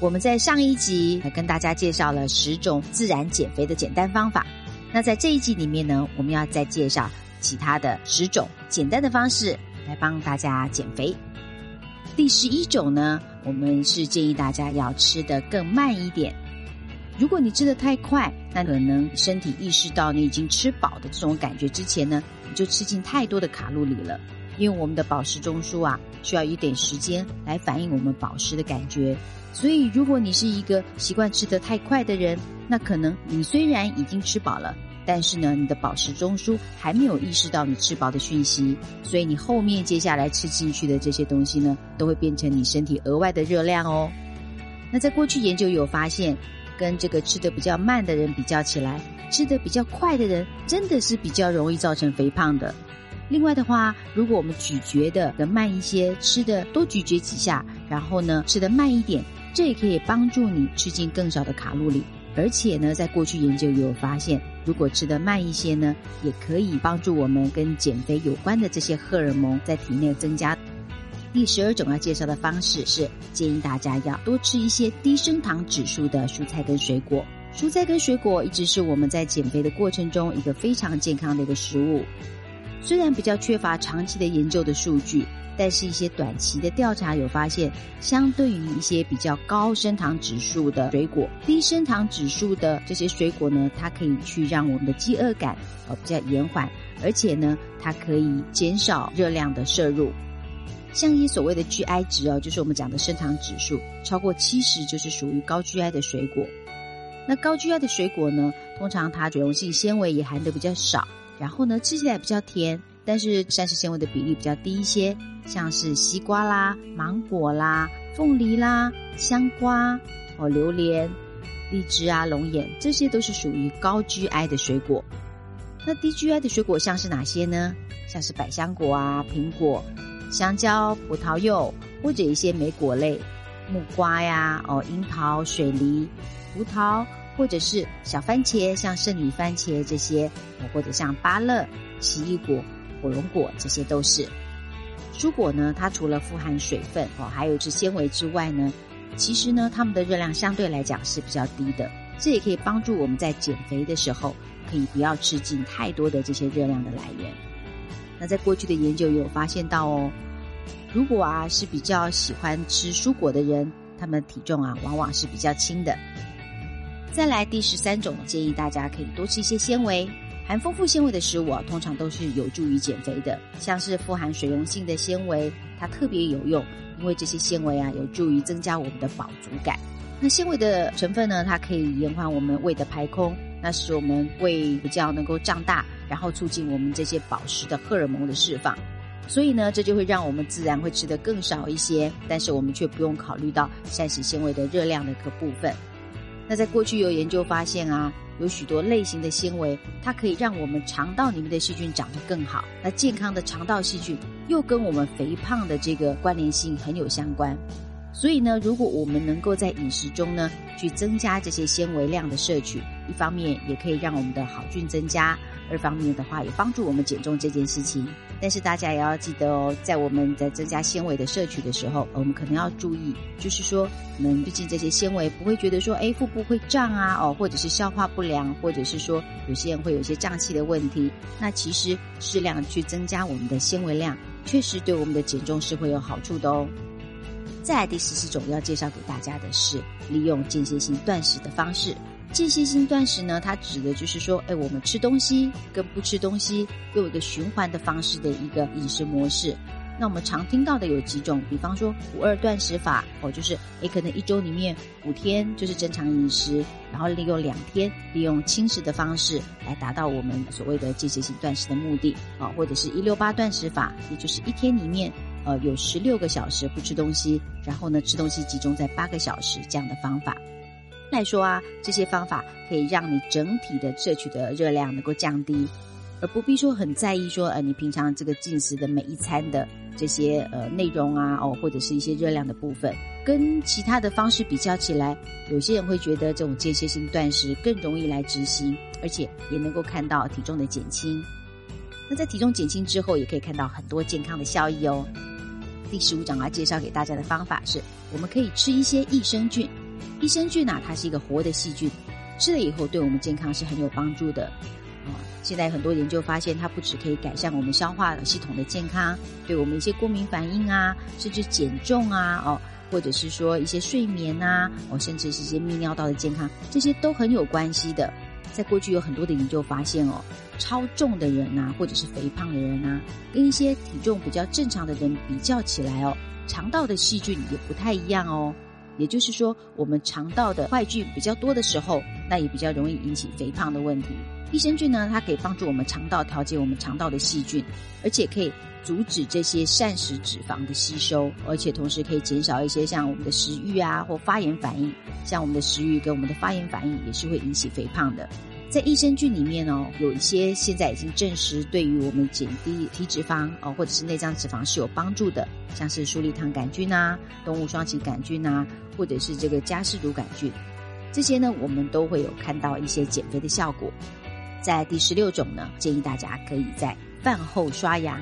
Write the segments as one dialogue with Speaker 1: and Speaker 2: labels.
Speaker 1: 我们在上一集跟大家介绍了十种自然减肥的简单方法，那在这一集里面呢，我们要再介绍其他的十种简单的方式来帮大家减肥。第十一种呢，我们是建议大家要吃的更慢一点。如果你吃的太快，那可能身体意识到你已经吃饱的这种感觉之前呢，你就吃进太多的卡路里了。因为我们的饱食中枢啊，需要一点时间来反映我们饱食的感觉。所以，如果你是一个习惯吃的太快的人，那可能你虽然已经吃饱了，但是呢，你的饱食中枢还没有意识到你吃饱的讯息，所以你后面接下来吃进去的这些东西呢，都会变成你身体额外的热量哦。那在过去研究有发现，跟这个吃的比较慢的人比较起来，吃的比较快的人真的是比较容易造成肥胖的。另外的话，如果我们咀嚼的更慢一些，吃的多咀嚼几下，然后呢吃的慢一点，这也可以帮助你吃进更少的卡路里。而且呢，在过去研究也有发现，如果吃的慢一些呢，也可以帮助我们跟减肥有关的这些荷尔蒙在体内增加。第十二种要介绍的方式是建议大家要多吃一些低升糖指数的蔬菜跟水果。蔬菜跟水果一直是我们在减肥的过程中一个非常健康的一个食物。虽然比较缺乏长期的研究的数据，但是一些短期的调查有发现，相对于一些比较高升糖指数的水果，低升糖指数的这些水果呢，它可以去让我们的饥饿感呃比较延缓，而且呢，它可以减少热量的摄入。像一些所谓的 GI 值哦，就是我们讲的升糖指数超过七十，就是属于高 GI 的水果。那高 GI 的水果呢，通常它水溶性纤维也含的比较少。然后呢，吃起来比较甜，但是膳食纤维的比例比较低一些，像是西瓜啦、芒果啦、凤梨啦、香瓜哦、榴莲、荔枝啊、龙眼，这些都是属于高 GI 的水果。那低 GI 的水果像是哪些呢？像是百香果啊、苹果、香蕉、葡萄柚，或者一些莓果类，木瓜呀、哦樱桃、水梨、葡萄。或者是小番茄，像圣女番茄这些，或者像芭乐、奇异果、火龙果，这些都是蔬果呢。它除了富含水分哦，还有是纤维之外呢，其实呢，它们的热量相对来讲是比较低的。这也可以帮助我们在减肥的时候，可以不要吃进太多的这些热量的来源。那在过去的研究也有发现到哦，如果啊是比较喜欢吃蔬果的人，他们体重啊往往是比较轻的。再来第十三种，建议大家可以多吃一些纤维，含丰富纤维的食物，通常都是有助于减肥的。像是富含水溶性的纤维，它特别有用，因为这些纤维啊，有助于增加我们的饱足感。那纤维的成分呢，它可以延缓我们胃的排空，那使我们胃比较能够胀大，然后促进我们这些饱食的荷尔蒙的释放。所以呢，这就会让我们自然会吃得更少一些，但是我们却不用考虑到膳食纤维的热量的个部分。那在过去有研究发现啊，有许多类型的纤维，它可以让我们肠道里面的细菌长得更好。那健康的肠道细菌又跟我们肥胖的这个关联性很有相关。所以呢，如果我们能够在饮食中呢，去增加这些纤维量的摄取，一方面也可以让我们的好菌增加。二方面的话，也帮助我们减重这件事情。但是大家也要记得哦，在我们在增加纤维的摄取的时候，我们可能要注意，就是说，我们毕竟这些纤维不会觉得说，哎，腹部会胀啊，哦，或者是消化不良，或者是说有些人会有一些胀气的问题。那其实适量去增加我们的纤维量，确实对我们的减重是会有好处的哦。再来第十四种要介绍给大家的是，利用间歇性断食的方式。间歇性断食呢，它指的就是说，哎，我们吃东西跟不吃东西有一个循环的方式的一个饮食模式。那我们常听到的有几种，比方说五二断食法，哦，就是也，可能一周里面五天就是正常饮食，然后利用两天利用轻食的方式来达到我们所谓的间歇性断食的目的，啊，或者是一六八断食法，也就是一天里面呃有十六个小时不吃东西，然后呢吃东西集中在八个小时这样的方法。来说啊，这些方法可以让你整体的摄取的热量能够降低，而不必说很在意说，呃，你平常这个进食的每一餐的这些呃内容啊，哦，或者是一些热量的部分，跟其他的方式比较起来，有些人会觉得这种间歇性断食更容易来执行，而且也能够看到体重的减轻。那在体重减轻之后，也可以看到很多健康的效益哦。第十五章要介绍给大家的方法是，我们可以吃一些益生菌。益生菌啊，它是一个活的细菌，吃了以后对我们健康是很有帮助的。啊，现在很多研究发现，它不止可以改善我们消化系统的健康，对我们一些过敏反应啊，甚至减重啊，哦，或者是说一些睡眠啊，哦，甚至是一些泌尿道的健康，这些都很有关系的。在过去有很多的研究发现哦，超重的人呐，或者是肥胖的人呐，跟一些体重比较正常的人比较起来哦，肠道的细菌也不太一样哦。也就是说，我们肠道的坏菌比较多的时候，那也比较容易引起肥胖的问题。益生菌呢，它可以帮助我们肠道调节我们肠道的细菌，而且可以阻止这些膳食脂肪的吸收，而且同时可以减少一些像我们的食欲啊或发炎反应。像我们的食欲跟我们的发炎反应也是会引起肥胖的。在益生菌里面哦，有一些现在已经证实对于我们减低体脂肪哦，或者是内脏脂肪是有帮助的，像是鼠李糖杆菌啊、动物双歧杆菌啊，或者是这个加氏乳杆菌，这些呢，我们都会有看到一些减肥的效果。在第十六种呢，建议大家可以在饭后刷牙。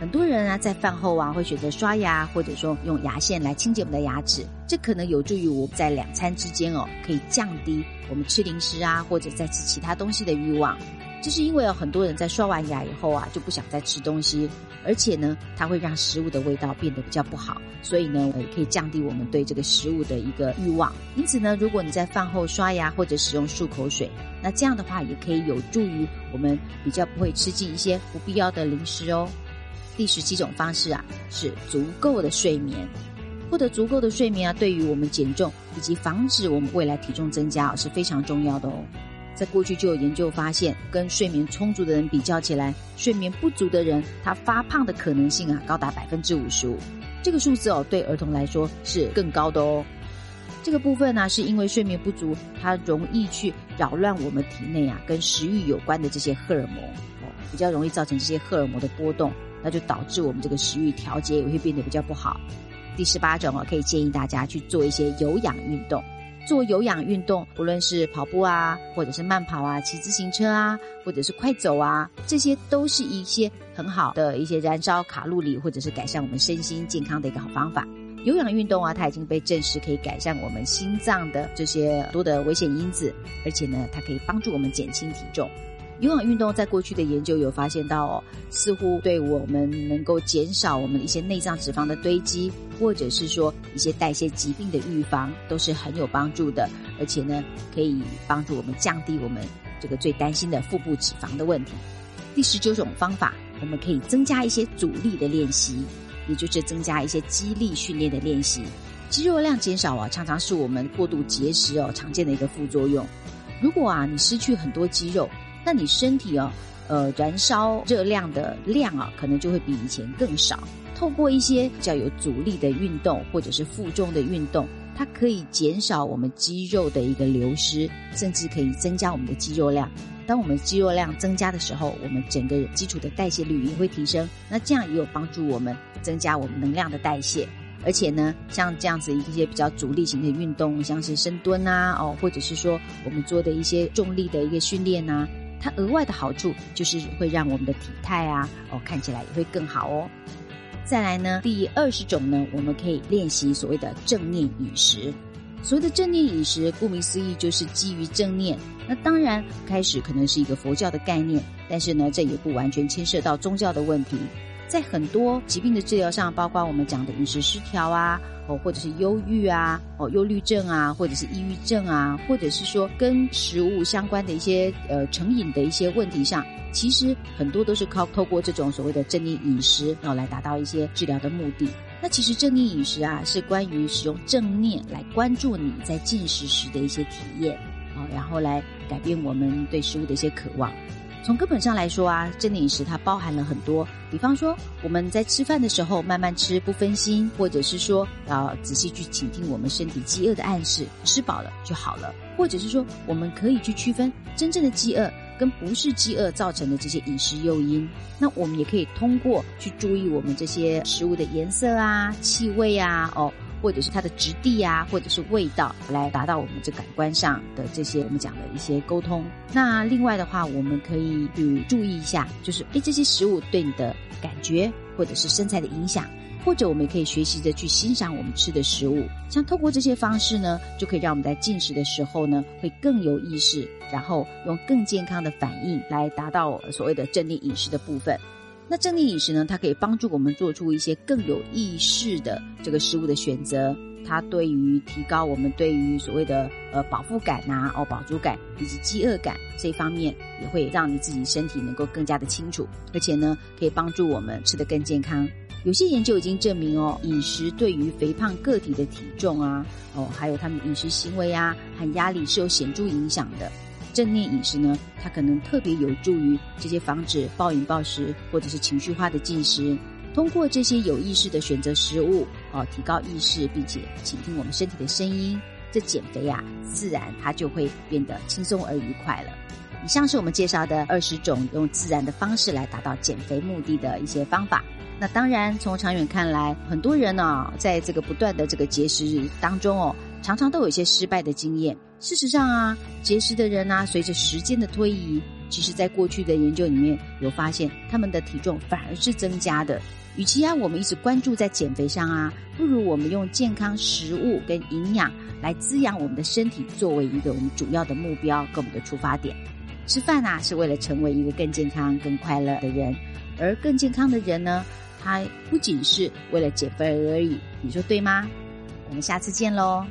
Speaker 1: 很多人啊，在饭后啊，会选择刷牙，或者说用牙线来清洁我们的牙齿，这可能有助于我们在两餐之间哦，可以降低我们吃零食啊，或者在吃其他东西的欲望。这是因为有很多人在刷完牙以后啊，就不想再吃东西，而且呢，它会让食物的味道变得比较不好，所以呢，也可以降低我们对这个食物的一个欲望。因此呢，如果你在饭后刷牙或者使用漱口水，那这样的话也可以有助于我们比较不会吃进一些不必要的零食哦。第十七种方式啊，是足够的睡眠。获得足够的睡眠啊，对于我们减重以及防止我们未来体重增加啊，是非常重要的哦。在过去就有研究发现，跟睡眠充足的人比较起来，睡眠不足的人，他发胖的可能性啊，高达百分之五十五。这个数字哦，对儿童来说是更高的哦。这个部分呢，是因为睡眠不足，它容易去扰乱我们体内啊，跟食欲有关的这些荷尔蒙哦，比较容易造成这些荷尔蒙的波动。那就导致我们这个食欲调节也会变得比较不好。第十八种啊，可以建议大家去做一些有氧运动。做有氧运动，无论是跑步啊，或者是慢跑啊，骑自行车啊，或者是快走啊，这些都是一些很好的一些燃烧卡路里，或者是改善我们身心健康的一个好方法。有氧运动啊，它已经被证实可以改善我们心脏的这些多的危险因子，而且呢，它可以帮助我们减轻体重。有氧运动在过去的研究有发现到哦，似乎对我们能够减少我们一些内脏脂肪的堆积，或者是说一些代谢疾病的预防，都是很有帮助的。而且呢，可以帮助我们降低我们这个最担心的腹部脂肪的问题。第十九种方法，我们可以增加一些阻力的练习，也就是增加一些肌力训练的练习。肌肉量减少啊，常常是我们过度节食哦常见的一个副作用。如果啊，你失去很多肌肉，那你身体哦，呃，燃烧热量的量啊，可能就会比以前更少。透过一些比较有阻力的运动，或者是负重的运动，它可以减少我们肌肉的一个流失，甚至可以增加我们的肌肉量。当我们肌肉量增加的时候，我们整个基础的代谢率也会提升。那这样也有帮助我们增加我们能量的代谢。而且呢，像这样子一些比较阻力型的运动，像是深蹲啊，哦，或者是说我们做的一些重力的一个训练啊。它额外的好处就是会让我们的体态啊，哦看起来也会更好哦。再来呢，第二十种呢，我们可以练习所谓的正念饮食。所谓的正念饮食，顾名思义就是基于正念。那当然开始可能是一个佛教的概念，但是呢，这也不完全牵涉到宗教的问题。在很多疾病的治疗上，包括我们讲的饮食失调啊，哦，或者是忧郁啊，哦，忧虑症啊，或者是抑郁症啊，或者是说跟食物相关的一些呃成瘾的一些问题上，其实很多都是靠透过这种所谓的正念饮食，然后来达到一些治疗的目的。那其实正念饮食啊，是关于使用正念来关注你在进食时的一些体验，啊，然后来改变我们对食物的一些渴望。从根本上来说啊，正念饮食它包含了很多，比方说我们在吃饭的时候慢慢吃，不分心，或者是说要仔细去倾听我们身体饥饿的暗示，吃饱了就好了，或者是说我们可以去区分真正的饥饿跟不是饥饿造成的这些饮食诱因。那我们也可以通过去注意我们这些食物的颜色啊、气味啊，哦。或者是它的质地啊，或者是味道，来达到我们这感官上的这些我们讲的一些沟通。那另外的话，我们可以去注意一下，就是诶这些食物对你的感觉或者是身材的影响，或者我们也可以学习着去欣赏我们吃的食物。像透过这些方式呢，就可以让我们在进食的时候呢，会更有意识，然后用更健康的反应来达到所谓的正念饮食的部分。那正念饮食呢，它可以帮助我们做出一些更有意识的这个食物的选择。它对于提高我们对于所谓的呃饱腹感呐、哦饱足感以及饥饿感这一方面，也会让你自己身体能够更加的清楚，而且呢，可以帮助我们吃得更健康。有些研究已经证明哦，饮食对于肥胖个体的体重啊，哦还有他们饮食行为啊和压力是有显著影响的。正念饮食呢，它可能特别有助于这些防止暴饮暴食或者是情绪化的进食。通过这些有意识的选择食物，哦，提高意识，并且倾听我们身体的声音，这减肥啊，自然它就会变得轻松而愉快了。以上是我们介绍的二十种用自然的方式来达到减肥目的的一些方法。那当然，从长远看来，很多人呢，在这个不断的这个节食当中哦，常常都有一些失败的经验。事实上啊，节食的人啊，随着时间的推移，其实在过去的研究里面有发现，他们的体重反而是增加的。与其啊，我们一直关注在减肥上啊，不如我们用健康食物跟营养来滋养我们的身体，作为一个我们主要的目标跟我们的出发点。吃饭啊，是为了成为一个更健康、更快乐的人，而更健康的人呢，他不仅是为了减肥而已。你说对吗？我们下次见喽。